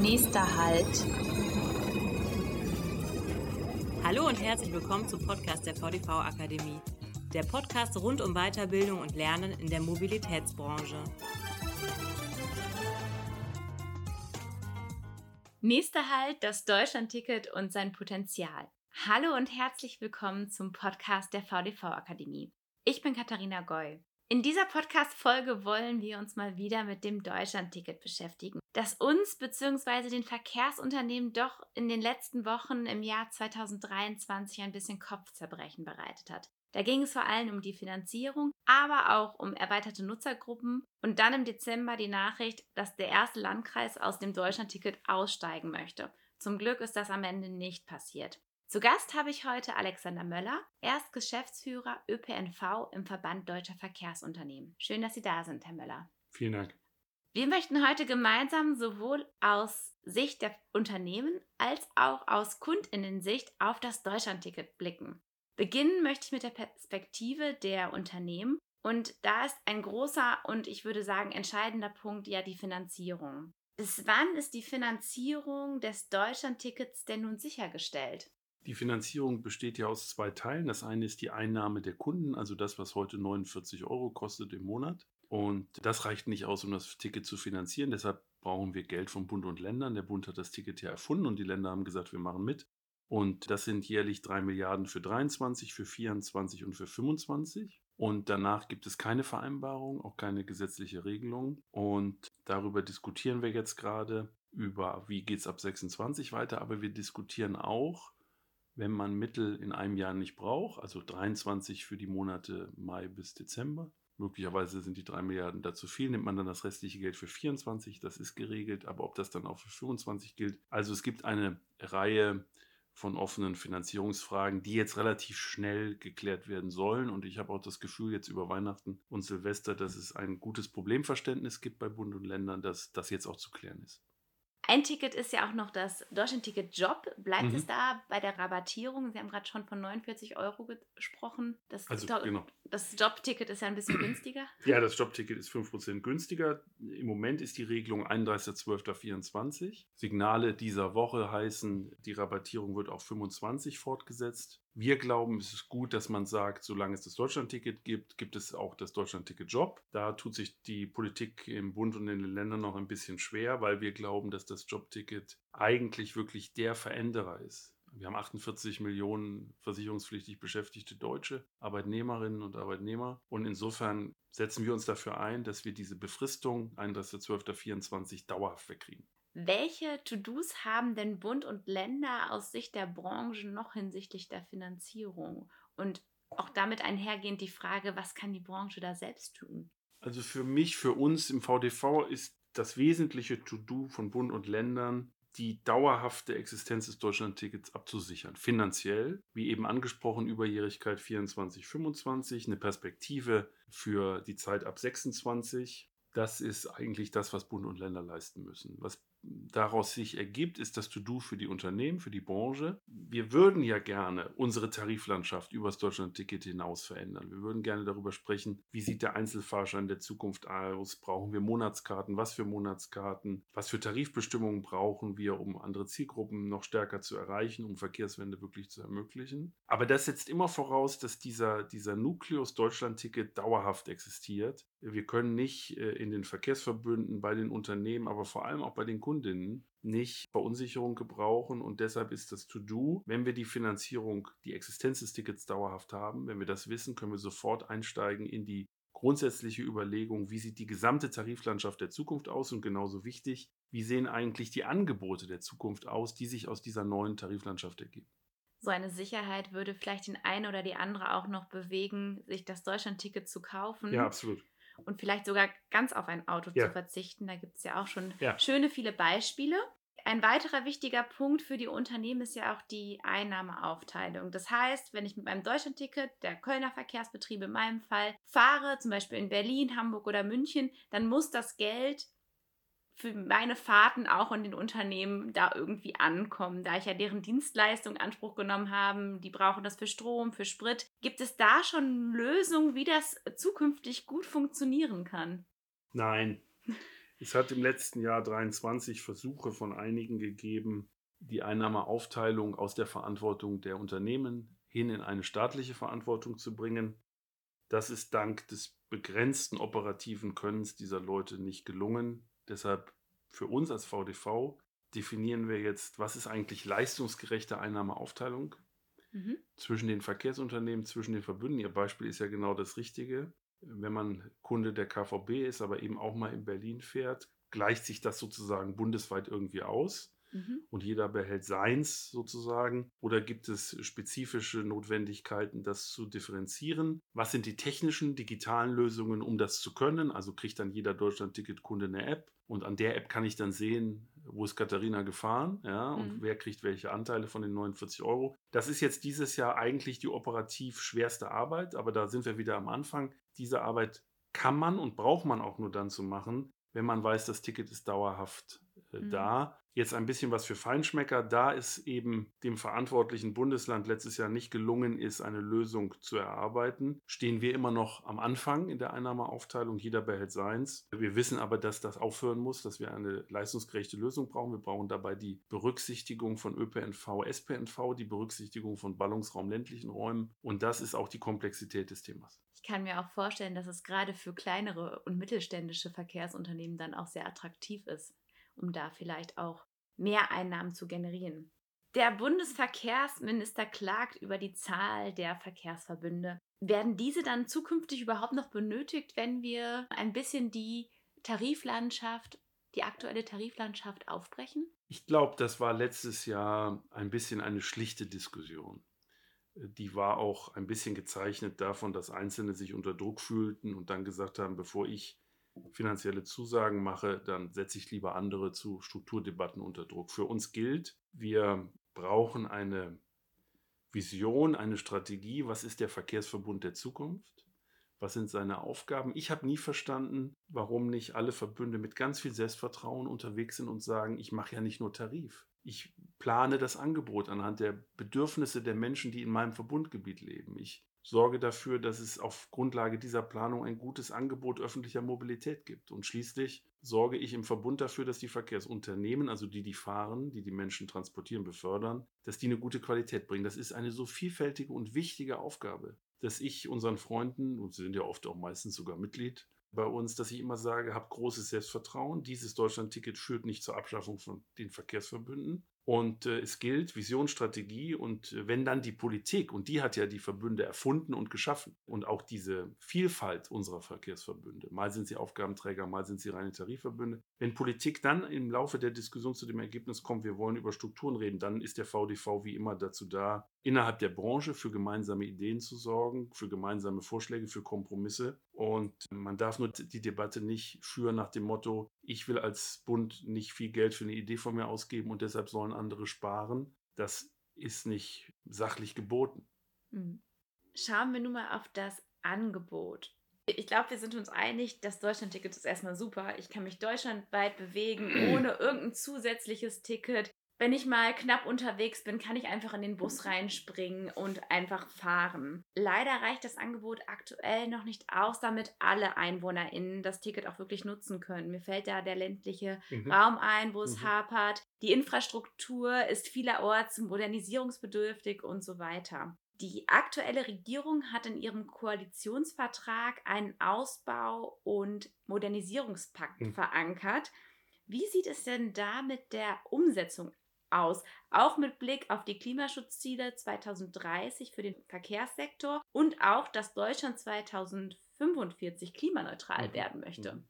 Nächster Halt. Hallo und herzlich willkommen zum Podcast der VDV Akademie. Der Podcast rund um Weiterbildung und Lernen in der Mobilitätsbranche. Nächster Halt, das Deutschlandticket und sein Potenzial. Hallo und herzlich willkommen zum Podcast der VDV Akademie. Ich bin Katharina Goy. In dieser Podcast-Folge wollen wir uns mal wieder mit dem Deutschlandticket beschäftigen, das uns bzw. den Verkehrsunternehmen doch in den letzten Wochen im Jahr 2023 ein bisschen Kopfzerbrechen bereitet hat. Da ging es vor allem um die Finanzierung, aber auch um erweiterte Nutzergruppen und dann im Dezember die Nachricht, dass der erste Landkreis aus dem Deutschlandticket aussteigen möchte. Zum Glück ist das am Ende nicht passiert. Zu Gast habe ich heute Alexander Möller. Er ist Geschäftsführer ÖPNV im Verband Deutscher Verkehrsunternehmen. Schön, dass Sie da sind, Herr Möller. Vielen Dank. Wir möchten heute gemeinsam sowohl aus Sicht der Unternehmen als auch aus Kundinnensicht auf das Deutschlandticket blicken. Beginnen möchte ich mit der Perspektive der Unternehmen und da ist ein großer und ich würde sagen entscheidender Punkt ja die Finanzierung. Bis wann ist die Finanzierung des Deutschlandtickets denn nun sichergestellt? Die Finanzierung besteht ja aus zwei Teilen. Das eine ist die Einnahme der Kunden, also das, was heute 49 Euro kostet im Monat. Und das reicht nicht aus, um das Ticket zu finanzieren. Deshalb brauchen wir Geld vom Bund und Ländern. Der Bund hat das Ticket ja erfunden und die Länder haben gesagt, wir machen mit. Und das sind jährlich drei Milliarden für 23, für 24 und für 25. Und danach gibt es keine Vereinbarung, auch keine gesetzliche Regelung. Und darüber diskutieren wir jetzt gerade, über wie geht es ab 26 weiter. Aber wir diskutieren auch, wenn man Mittel in einem Jahr nicht braucht, also 23 für die Monate Mai bis Dezember. Möglicherweise sind die 3 Milliarden dazu viel, nimmt man dann das restliche Geld für 24, das ist geregelt, aber ob das dann auch für 25 gilt. Also es gibt eine Reihe von offenen Finanzierungsfragen, die jetzt relativ schnell geklärt werden sollen. Und ich habe auch das Gefühl jetzt über Weihnachten und Silvester, dass es ein gutes Problemverständnis gibt bei Bund und Ländern, dass das jetzt auch zu klären ist. Ein Ticket ist ja auch noch das Deutschland-Ticket Job. Bleibt mhm. es da bei der Rabattierung? Sie haben gerade schon von 49 Euro gesprochen. Das, also, genau. Das Jobticket ist ja ein bisschen günstiger. Ja, das Jobticket ist 5% günstiger. Im Moment ist die Regelung 31.12.24. Signale dieser Woche heißen, die Rabattierung wird auf 25 fortgesetzt. Wir glauben, es ist gut, dass man sagt, solange es das Deutschlandticket gibt, gibt es auch das Deutschlandticket Job. Da tut sich die Politik im Bund und in den Ländern noch ein bisschen schwer, weil wir glauben, dass das Jobticket eigentlich wirklich der Veränderer ist. Wir haben 48 Millionen versicherungspflichtig beschäftigte deutsche Arbeitnehmerinnen und Arbeitnehmer. Und insofern setzen wir uns dafür ein, dass wir diese Befristung 31.12.24 dauerhaft wegkriegen. Welche To-Dos haben denn Bund und Länder aus Sicht der Branche noch hinsichtlich der Finanzierung? Und auch damit einhergehend die Frage, was kann die Branche da selbst tun? Also für mich, für uns im VDV ist das wesentliche To-Do von Bund und Ländern, die dauerhafte Existenz des Deutschlandtickets abzusichern. Finanziell, wie eben angesprochen, Überjährigkeit 24, 25, eine Perspektive für die Zeit ab 26. Das ist eigentlich das, was Bund und Länder leisten müssen. Was daraus sich ergibt, ist das To-Do für die Unternehmen, für die Branche. Wir würden ja gerne unsere Tariflandschaft übers Deutschland-Ticket hinaus verändern. Wir würden gerne darüber sprechen, wie sieht der Einzelfahrschein der Zukunft aus? Brauchen wir Monatskarten? Was für Monatskarten? Was für Tarifbestimmungen brauchen wir, um andere Zielgruppen noch stärker zu erreichen, um Verkehrswende wirklich zu ermöglichen? Aber das setzt immer voraus, dass dieser, dieser Nukleus Deutschland-Ticket dauerhaft existiert. Wir können nicht äh, in den Verkehrsverbünden, bei den Unternehmen, aber vor allem auch bei den Kundinnen nicht Verunsicherung gebrauchen und deshalb ist das To-Do, wenn wir die Finanzierung, die Existenz des Tickets dauerhaft haben, wenn wir das wissen, können wir sofort einsteigen in die grundsätzliche Überlegung, wie sieht die gesamte Tariflandschaft der Zukunft aus und genauso wichtig, wie sehen eigentlich die Angebote der Zukunft aus, die sich aus dieser neuen Tariflandschaft ergeben. So eine Sicherheit würde vielleicht den einen oder die andere auch noch bewegen, sich das Deutschland-Ticket zu kaufen. Ja, absolut und vielleicht sogar ganz auf ein Auto ja. zu verzichten. Da gibt es ja auch schon ja. schöne viele Beispiele. Ein weiterer wichtiger Punkt für die Unternehmen ist ja auch die Einnahmeaufteilung. Das heißt, wenn ich mit meinem Deutschlandticket der Kölner Verkehrsbetriebe in meinem Fall fahre, zum Beispiel in Berlin, Hamburg oder München, dann muss das Geld für meine Fahrten auch in den Unternehmen da irgendwie ankommen, da ich ja deren Dienstleistung Anspruch genommen habe. Die brauchen das für Strom, für Sprit. Gibt es da schon Lösungen, wie das zukünftig gut funktionieren kann? Nein. Es hat im letzten Jahr 23 Versuche von einigen gegeben, die Einnahmeaufteilung aus der Verantwortung der Unternehmen hin in eine staatliche Verantwortung zu bringen. Das ist dank des begrenzten operativen Könnens dieser Leute nicht gelungen. Deshalb für uns als VDV definieren wir jetzt, was ist eigentlich leistungsgerechte Einnahmeaufteilung mhm. zwischen den Verkehrsunternehmen, zwischen den Verbünden. Ihr Beispiel ist ja genau das Richtige. Wenn man Kunde der KVB ist, aber eben auch mal in Berlin fährt, gleicht sich das sozusagen bundesweit irgendwie aus. Mhm. Und jeder behält seins sozusagen. Oder gibt es spezifische Notwendigkeiten, das zu differenzieren? Was sind die technischen, digitalen Lösungen, um das zu können? Also kriegt dann jeder Deutschland-Ticket-Kunde eine App. Und an der App kann ich dann sehen, wo ist Katharina gefahren, ja, und mhm. wer kriegt welche Anteile von den 49 Euro. Das ist jetzt dieses Jahr eigentlich die operativ schwerste Arbeit, aber da sind wir wieder am Anfang. Diese Arbeit kann man und braucht man auch nur dann zu machen, wenn man weiß, das Ticket ist dauerhaft äh, mhm. da. Jetzt ein bisschen was für Feinschmecker. Da es eben dem verantwortlichen Bundesland letztes Jahr nicht gelungen ist, eine Lösung zu erarbeiten, stehen wir immer noch am Anfang in der Einnahmeaufteilung. Jeder behält seins. Wir wissen aber, dass das aufhören muss, dass wir eine leistungsgerechte Lösung brauchen. Wir brauchen dabei die Berücksichtigung von ÖPNV, SPNV, die Berücksichtigung von Ballungsraum ländlichen Räumen. Und das ist auch die Komplexität des Themas. Ich kann mir auch vorstellen, dass es gerade für kleinere und mittelständische Verkehrsunternehmen dann auch sehr attraktiv ist um da vielleicht auch mehr Einnahmen zu generieren. Der Bundesverkehrsminister klagt über die Zahl der Verkehrsverbünde. Werden diese dann zukünftig überhaupt noch benötigt, wenn wir ein bisschen die Tariflandschaft, die aktuelle Tariflandschaft aufbrechen? Ich glaube, das war letztes Jahr ein bisschen eine schlichte Diskussion. Die war auch ein bisschen gezeichnet davon, dass Einzelne sich unter Druck fühlten und dann gesagt haben, bevor ich finanzielle Zusagen mache, dann setze ich lieber andere zu Strukturdebatten unter Druck. Für uns gilt, wir brauchen eine Vision, eine Strategie. Was ist der Verkehrsverbund der Zukunft? Was sind seine Aufgaben? Ich habe nie verstanden, warum nicht alle Verbünde mit ganz viel Selbstvertrauen unterwegs sind und sagen, ich mache ja nicht nur Tarif. Ich plane das Angebot anhand der Bedürfnisse der Menschen, die in meinem Verbundgebiet leben. Ich sorge dafür, dass es auf Grundlage dieser Planung ein gutes Angebot öffentlicher Mobilität gibt. Und schließlich sorge ich im Verbund dafür, dass die Verkehrsunternehmen, also die, die fahren, die die Menschen transportieren, befördern, dass die eine gute Qualität bringen. Das ist eine so vielfältige und wichtige Aufgabe, dass ich unseren Freunden, und sie sind ja oft auch meistens sogar Mitglied bei uns, dass ich immer sage, habt großes Selbstvertrauen. Dieses Deutschland-Ticket führt nicht zur Abschaffung von den Verkehrsverbünden, und äh, es gilt Vision, Strategie und äh, wenn dann die Politik, und die hat ja die Verbünde erfunden und geschaffen und auch diese Vielfalt unserer Verkehrsverbünde, mal sind sie Aufgabenträger, mal sind sie reine Tarifverbünde, wenn Politik dann im Laufe der Diskussion zu dem Ergebnis kommt, wir wollen über Strukturen reden, dann ist der VDV wie immer dazu da, innerhalb der Branche für gemeinsame Ideen zu sorgen, für gemeinsame Vorschläge, für Kompromisse. Und man darf nur die Debatte nicht führen nach dem Motto, ich will als Bund nicht viel Geld für eine Idee von mir ausgeben und deshalb sollen andere sparen. Das ist nicht sachlich geboten. Hm. Schauen wir nun mal auf das Angebot. Ich glaube, wir sind uns einig, das Deutschland-Ticket ist erstmal super. Ich kann mich deutschlandweit bewegen, ohne irgendein zusätzliches Ticket wenn ich mal knapp unterwegs bin, kann ich einfach in den Bus reinspringen und einfach fahren. Leider reicht das Angebot aktuell noch nicht aus, damit alle EinwohnerInnen das Ticket auch wirklich nutzen können. Mir fällt da der ländliche mhm. Raum ein, wo es mhm. hapert. Die Infrastruktur ist vielerorts modernisierungsbedürftig und so weiter. Die aktuelle Regierung hat in ihrem Koalitionsvertrag einen Ausbau- und Modernisierungspakt mhm. verankert. Wie sieht es denn da mit der Umsetzung aus, auch mit Blick auf die Klimaschutzziele 2030 für den Verkehrssektor und auch, dass Deutschland 2045 klimaneutral mhm. werden möchte. Mhm.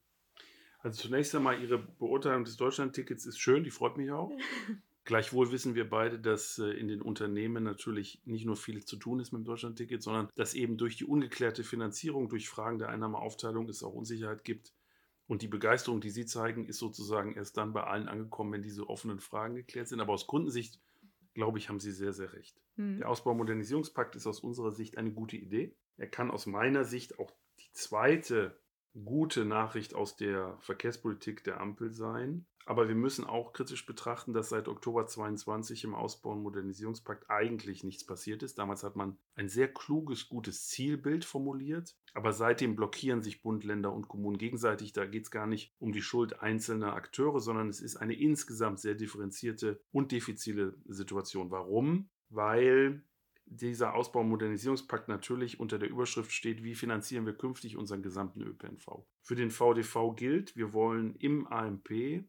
Also zunächst einmal Ihre Beurteilung des Deutschlandtickets ist schön, die freut mich auch. Gleichwohl wissen wir beide, dass äh, in den Unternehmen natürlich nicht nur viel zu tun ist mit dem Deutschlandticket, sondern dass eben durch die ungeklärte Finanzierung, durch Fragen der Einnahmeaufteilung es auch Unsicherheit gibt, und die Begeisterung, die Sie zeigen, ist sozusagen erst dann bei allen angekommen, wenn diese offenen Fragen geklärt sind. Aber aus Kundensicht, glaube ich, haben Sie sehr, sehr recht. Mhm. Der Ausbau-Modernisierungspakt ist aus unserer Sicht eine gute Idee. Er kann aus meiner Sicht auch die zweite gute Nachricht aus der Verkehrspolitik der Ampel sein. Aber wir müssen auch kritisch betrachten, dass seit Oktober 22 im Ausbau- und Modernisierungspakt eigentlich nichts passiert ist. Damals hat man ein sehr kluges, gutes Zielbild formuliert. Aber seitdem blockieren sich Bund, Länder und Kommunen gegenseitig. Da geht es gar nicht um die Schuld einzelner Akteure, sondern es ist eine insgesamt sehr differenzierte und diffizile Situation. Warum? Weil dieser Ausbau- und Modernisierungspakt natürlich unter der Überschrift steht, wie finanzieren wir künftig unseren gesamten ÖPNV. Für den VDV gilt, wir wollen im AMP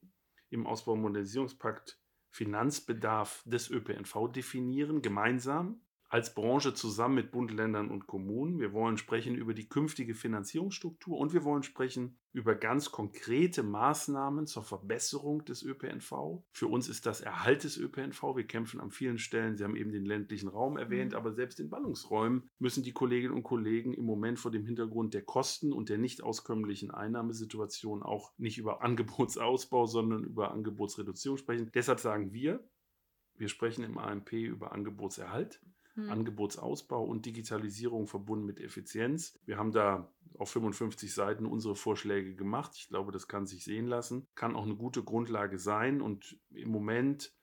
im Ausbau- und Modernisierungspakt Finanzbedarf des ÖPNV definieren, gemeinsam als Branche zusammen mit Bund, Ländern und Kommunen. Wir wollen sprechen über die künftige Finanzierungsstruktur und wir wollen sprechen über ganz konkrete Maßnahmen zur Verbesserung des ÖPNV. Für uns ist das Erhalt des ÖPNV. Wir kämpfen an vielen Stellen. Sie haben eben den ländlichen Raum erwähnt, mhm. aber selbst in Ballungsräumen müssen die Kolleginnen und Kollegen im Moment vor dem Hintergrund der Kosten und der nicht auskömmlichen Einnahmesituation auch nicht über Angebotsausbau, sondern über Angebotsreduzierung sprechen. Deshalb sagen wir, wir sprechen im AMP über Angebotserhalt hm. Angebotsausbau und Digitalisierung verbunden mit Effizienz. Wir haben da auf 55 Seiten unsere Vorschläge gemacht. Ich glaube, das kann sich sehen lassen. Kann auch eine gute Grundlage sein. Und im Moment,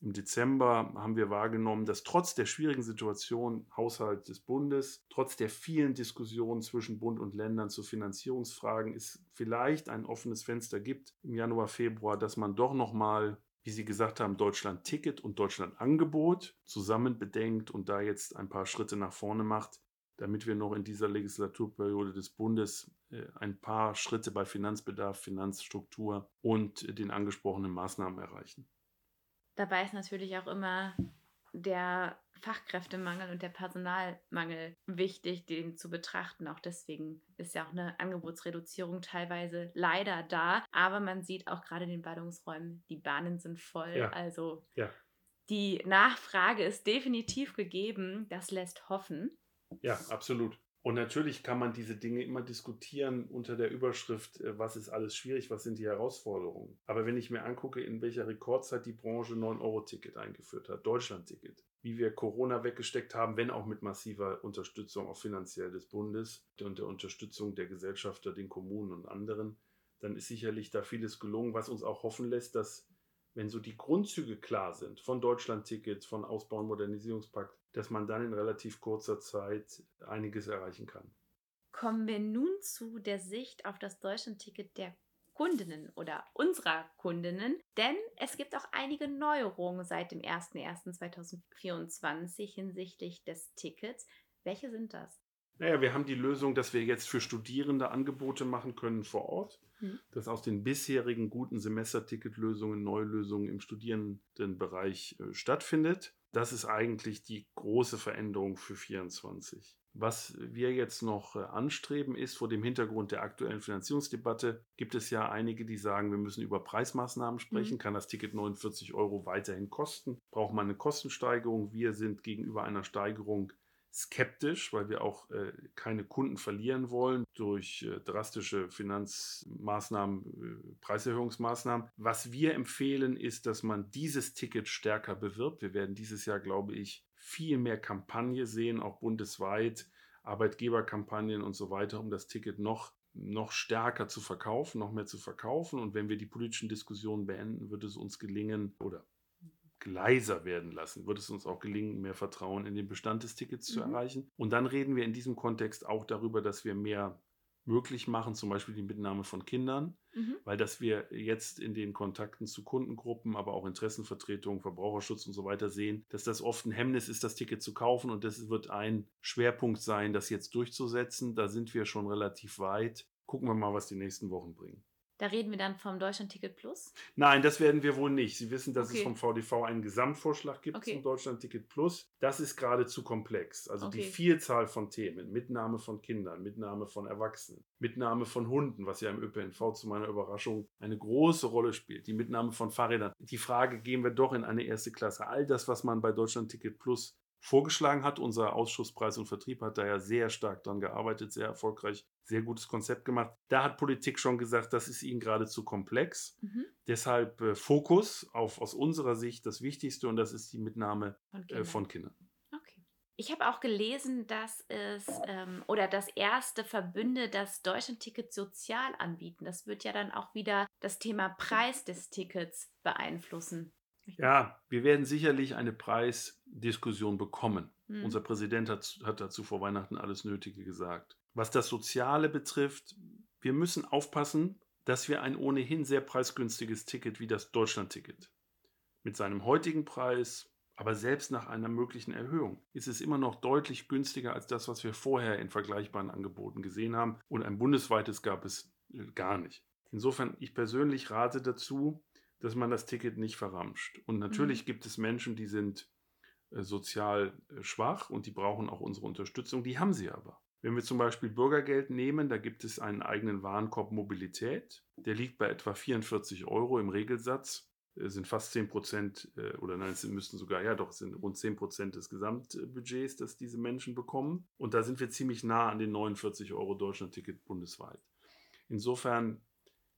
im Dezember, haben wir wahrgenommen, dass trotz der schwierigen Situation Haushalt des Bundes, trotz der vielen Diskussionen zwischen Bund und Ländern zu Finanzierungsfragen, es vielleicht ein offenes Fenster gibt im Januar, Februar, dass man doch noch mal wie Sie gesagt haben, Deutschland-Ticket und Deutschland-Angebot zusammen bedenkt und da jetzt ein paar Schritte nach vorne macht, damit wir noch in dieser Legislaturperiode des Bundes äh, ein paar Schritte bei Finanzbedarf, Finanzstruktur und den angesprochenen Maßnahmen erreichen. Dabei ist natürlich auch immer der Fachkräftemangel und der Personalmangel wichtig, den zu betrachten. Auch deswegen ist ja auch eine Angebotsreduzierung teilweise leider da. Aber man sieht auch gerade in den Ballungsräumen, die Bahnen sind voll. Ja. Also ja. die Nachfrage ist definitiv gegeben. Das lässt hoffen. Ja, absolut. Und natürlich kann man diese Dinge immer diskutieren unter der Überschrift, äh, was ist alles schwierig, was sind die Herausforderungen. Aber wenn ich mir angucke, in welcher Rekordzeit die Branche 9-Euro-Ticket eingeführt hat, Deutschland-Ticket, wie wir Corona weggesteckt haben, wenn auch mit massiver Unterstützung auch finanziell des Bundes und der Unterstützung der Gesellschafter, den Kommunen und anderen, dann ist sicherlich da vieles gelungen, was uns auch hoffen lässt, dass wenn so die Grundzüge klar sind von Deutschland-Ticket, von Ausbau- und Modernisierungspakt, dass man dann in relativ kurzer Zeit einiges erreichen kann. Kommen wir nun zu der Sicht auf das Deutschland-Ticket der Kundinnen oder unserer Kundinnen, denn es gibt auch einige Neuerungen seit dem 01.01.2024 hinsichtlich des Tickets. Welche sind das? Naja, wir haben die Lösung, dass wir jetzt für Studierende Angebote machen können vor Ort, mhm. dass aus den bisherigen guten Semesterticketlösungen neue Lösungen im Studierendenbereich äh, stattfindet. Das ist eigentlich die große Veränderung für 24. Was wir jetzt noch äh, anstreben, ist vor dem Hintergrund der aktuellen Finanzierungsdebatte, gibt es ja einige, die sagen, wir müssen über Preismaßnahmen sprechen. Mhm. Kann das Ticket 49 Euro weiterhin kosten? Braucht man eine Kostensteigerung? Wir sind gegenüber einer Steigerung skeptisch, weil wir auch äh, keine Kunden verlieren wollen durch äh, drastische Finanzmaßnahmen, äh, Preiserhöhungsmaßnahmen. Was wir empfehlen, ist, dass man dieses Ticket stärker bewirbt. Wir werden dieses Jahr, glaube ich, viel mehr Kampagne sehen, auch bundesweit, Arbeitgeberkampagnen und so weiter, um das Ticket noch noch stärker zu verkaufen, noch mehr zu verkaufen. Und wenn wir die politischen Diskussionen beenden, wird es uns gelingen, oder leiser werden lassen, wird es uns auch gelingen, mehr Vertrauen in den Bestand des Tickets zu mhm. erreichen. Und dann reden wir in diesem Kontext auch darüber, dass wir mehr möglich machen, zum Beispiel die Mitnahme von Kindern, mhm. weil dass wir jetzt in den Kontakten zu Kundengruppen, aber auch Interessenvertretungen, Verbraucherschutz und so weiter sehen, dass das oft ein Hemmnis ist, das Ticket zu kaufen und das wird ein Schwerpunkt sein, das jetzt durchzusetzen. Da sind wir schon relativ weit. Gucken wir mal, was die nächsten Wochen bringen. Da reden wir dann vom Deutschlandticket Plus? Nein, das werden wir wohl nicht. Sie wissen, dass okay. es vom VDV einen Gesamtvorschlag gibt okay. zum Deutschlandticket Plus. Das ist gerade zu komplex. Also okay. die Vielzahl von Themen, Mitnahme von Kindern, Mitnahme von Erwachsenen, Mitnahme von Hunden, was ja im ÖPNV zu meiner Überraschung eine große Rolle spielt, die Mitnahme von Fahrrädern. Die Frage, gehen wir doch in eine erste Klasse? All das, was man bei Deutschlandticket Plus vorgeschlagen hat. Unser Ausschuss Preis und Vertrieb hat da ja sehr stark dran gearbeitet, sehr erfolgreich, sehr gutes Konzept gemacht. Da hat Politik schon gesagt, das ist ihnen gerade zu komplex. Mhm. Deshalb äh, Fokus auf aus unserer Sicht das Wichtigste und das ist die Mitnahme von, äh, Kindern. Äh, von Kindern. Ich habe auch gelesen, dass es ähm, oder das erste Verbünde das Deutschlandticket sozial anbieten. Das wird ja dann auch wieder das Thema Preis des Tickets beeinflussen. Ja, wir werden sicherlich eine Preisdiskussion bekommen. Hm. Unser Präsident hat, hat dazu vor Weihnachten alles Nötige gesagt. Was das Soziale betrifft, wir müssen aufpassen, dass wir ein ohnehin sehr preisgünstiges Ticket wie das Deutschlandticket mit seinem heutigen Preis aber selbst nach einer möglichen Erhöhung ist es immer noch deutlich günstiger als das, was wir vorher in vergleichbaren Angeboten gesehen haben. Und ein bundesweites gab es äh, gar nicht. Insofern, ich persönlich rate dazu, dass man das Ticket nicht verramscht. Und natürlich mhm. gibt es Menschen, die sind äh, sozial äh, schwach und die brauchen auch unsere Unterstützung. Die haben sie aber. Wenn wir zum Beispiel Bürgergeld nehmen, da gibt es einen eigenen Warenkorb Mobilität. Der liegt bei etwa 44 Euro im Regelsatz. Äh, sind fast 10 Prozent, äh, oder nein, es müssten sogar, ja doch, es sind rund 10 Prozent des Gesamtbudgets, das diese Menschen bekommen. Und da sind wir ziemlich nah an den 49 Euro Deutschlandticket bundesweit. Insofern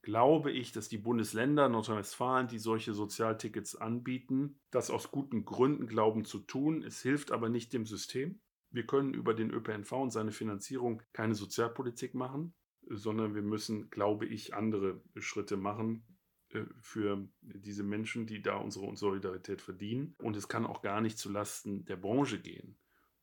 glaube ich, dass die Bundesländer Nordrhein-Westfalen, die solche Sozialtickets anbieten, das aus guten Gründen glauben zu tun. Es hilft aber nicht dem System. Wir können über den ÖPNV und seine Finanzierung keine Sozialpolitik machen, sondern wir müssen, glaube ich, andere Schritte machen, äh, für diese Menschen, die da unsere Solidarität verdienen. Und es kann auch gar nicht zulasten der Branche gehen,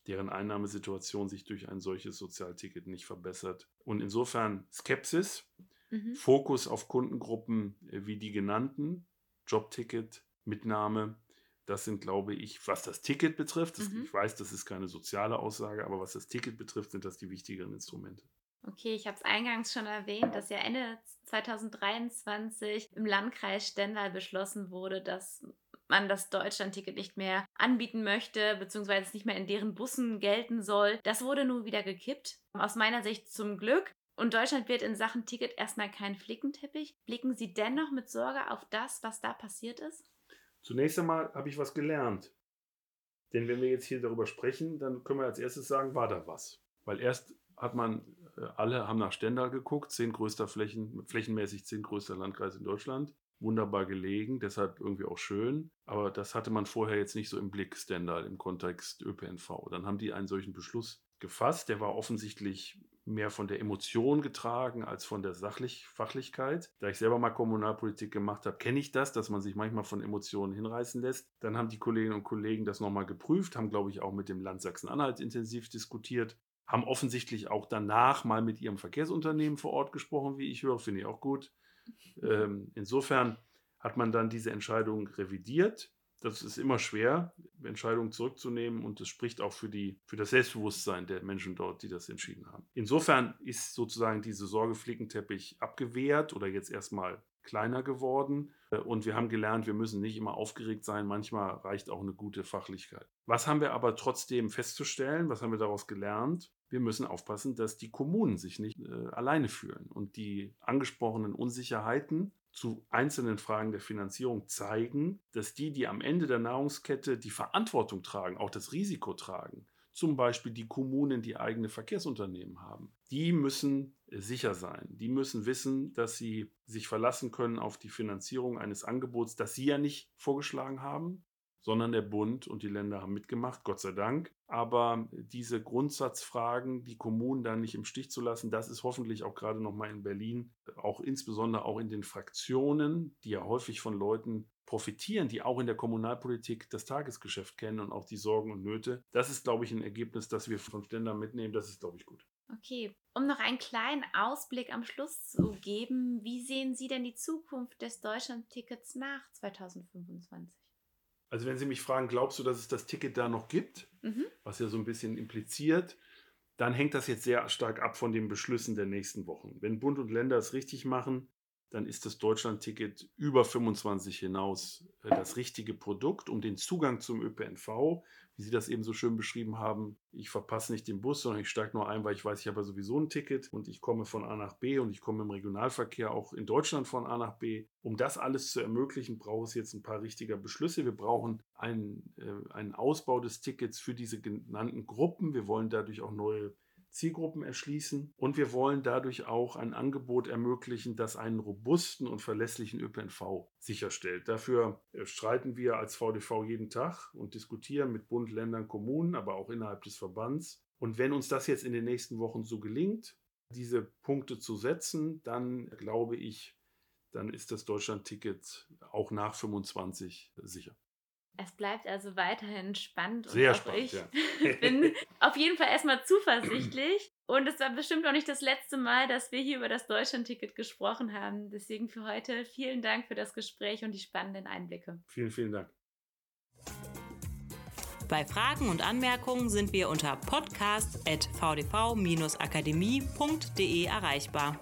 deren Einnahmesituation sich durch ein solches Sozialticket nicht verbessert. Und insofern Skepsis, mhm. Fokus auf Kundengruppen äh, wie die genannten, Jobticket, Mitnahme. Das sind, glaube ich, was das Ticket betrifft, das, mhm. ich weiß, das ist keine soziale Aussage, aber was das Ticket betrifft, sind das die wichtigeren Instrumente. Okay, ich habe es eingangs schon erwähnt, dass ja Ende 2023 im Landkreis Stendal beschlossen wurde, dass man das Deutschlandticket nicht mehr anbieten möchte, beziehungsweise es nicht mehr in deren Bussen gelten soll. Das wurde nun wieder gekippt. Aus meiner Sicht zum Glück. Und Deutschland wird in Sachen Ticket erstmal kein Flickenteppich. Blicken Sie dennoch mit Sorge auf das, was da passiert ist? Zunächst einmal habe ich was gelernt. Denn wenn wir jetzt hier darüber sprechen, dann können wir als erstes sagen, war da was. Weil erst hat man äh, alle haben nach Stendal geguckt, zehn größter Flächen, flächenmäßig zehn größter Landkreis in Deutschland. Wunderbar gelegen, deshalb irgendwie auch schön. Aber das hatte man vorher jetzt nicht so im Blick, Stendal, im Kontext ÖPNV. Dann haben die einen solchen Beschluss gefasst. Der war offensichtlich mehr von der Emotion getragen als von der Sachlich Fachlichkeit. Da ich selber mal Kommunalpolitik gemacht habe, kenne ich das, dass man sich manchmal von Emotionen hinreißen lässt. Dann haben die Kolleginnen und Kollegen das nochmal geprüft, haben, glaube ich, auch mit dem Land Sachsen-Anhalt intensiv diskutiert haben offensichtlich auch danach mal mit ihrem Verkehrsunternehmen vor Ort gesprochen, wie ich höre, finde ich auch gut. Ähm, insofern hat man dann diese Entscheidung revidiert. Das ist immer schwer, Entscheidungen zurückzunehmen und das spricht auch für, die, für das Selbstbewusstsein der Menschen dort, die das entschieden haben. Insofern ist sozusagen diese Sorgeflickenteppich abgewehrt oder jetzt erstmal kleiner geworden. Und wir haben gelernt, wir müssen nicht immer aufgeregt sein. Manchmal reicht auch eine gute Fachlichkeit. Was haben wir aber trotzdem festzustellen? Was haben wir daraus gelernt? Wir müssen aufpassen, dass die Kommunen sich nicht äh, alleine fühlen. Und die angesprochenen Unsicherheiten zu einzelnen Fragen der Finanzierung zeigen, dass die, die am Ende der Nahrungskette die Verantwortung tragen, auch das Risiko tragen, zum Beispiel die Kommunen, die eigene Verkehrsunternehmen haben, die müssen sicher sein. Die müssen wissen, dass sie sich verlassen können auf die Finanzierung eines Angebots, das sie ja nicht vorgeschlagen haben, sondern der Bund und die Länder haben mitgemacht, Gott sei Dank. Aber diese Grundsatzfragen, die Kommunen dann nicht im Stich zu lassen, das ist hoffentlich auch gerade nochmal in Berlin, auch insbesondere auch in den Fraktionen, die ja häufig von Leuten profitieren, die auch in der Kommunalpolitik das Tagesgeschäft kennen und auch die Sorgen und Nöte. Das ist, glaube ich, ein Ergebnis, das wir von Ständern mitnehmen. Das ist, glaube ich, gut. Okay, um noch einen kleinen Ausblick am Schluss zu geben, wie sehen Sie denn die Zukunft des Deutschland-Tickets nach 2025? Also wenn Sie mich fragen, glaubst du, dass es das Ticket da noch gibt, mhm. was ja so ein bisschen impliziert, dann hängt das jetzt sehr stark ab von den Beschlüssen der nächsten Wochen. Wenn Bund und Länder es richtig machen, dann ist das Deutschland-Ticket über 25 hinaus äh, das richtige Produkt, um den Zugang zum ÖPNV wie Sie das eben so schön beschrieben haben, ich verpasse nicht den Bus, sondern ich steige nur ein, weil ich weiß, ich habe ja sowieso ein Ticket und ich komme von A nach B und ich komme im Regionalverkehr auch in Deutschland von A nach B. Um das alles zu ermöglichen, braucht es jetzt ein paar richtiger Beschlüsse. Wir brauchen einen, äh, einen Ausbau des Tickets für diese genannten Gruppen. Wir wollen dadurch auch neue Zielgruppen erschließen und wir wollen dadurch auch ein Angebot ermöglichen, das einen robusten und verlässlichen ÖPNV sicherstellt. Dafür äh, streiten wir als VDV jeden Tag und diskutieren mit Bund, Ländern, Kommunen, aber auch innerhalb des Verbands. Und wenn uns das jetzt in den nächsten Wochen so gelingt, diese Punkte zu setzen, dann glaube ich, dann ist das Deutschland-Ticket auch nach 25 sicher. Es bleibt also weiterhin spannend. Sehr und spannend. Ich ja. bin auf jeden Fall erstmal zuversichtlich. Und es war bestimmt auch nicht das letzte Mal, dass wir hier über das Deutschland-Ticket gesprochen haben. Deswegen für heute vielen Dank für das Gespräch und die spannenden Einblicke. Vielen, vielen Dank. Bei Fragen und Anmerkungen sind wir unter podcast.vdv-akademie.de erreichbar.